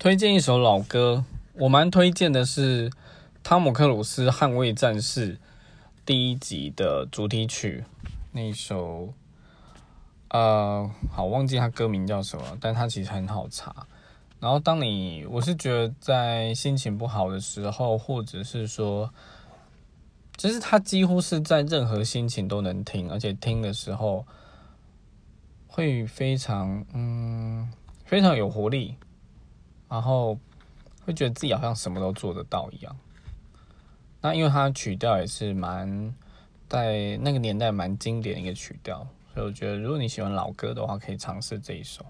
推荐一首老歌，我蛮推荐的是汤姆克鲁斯《捍卫战士》第一集的主题曲，那首，呃，好忘记它歌名叫什么，但它其实很好查。然后当你，我是觉得在心情不好的时候，或者是说，就是它几乎是在任何心情都能听，而且听的时候会非常，嗯，非常有活力。然后会觉得自己好像什么都做得到一样。那因为它曲调也是蛮在那个年代蛮经典的一个曲调，所以我觉得如果你喜欢老歌的话，可以尝试这一首。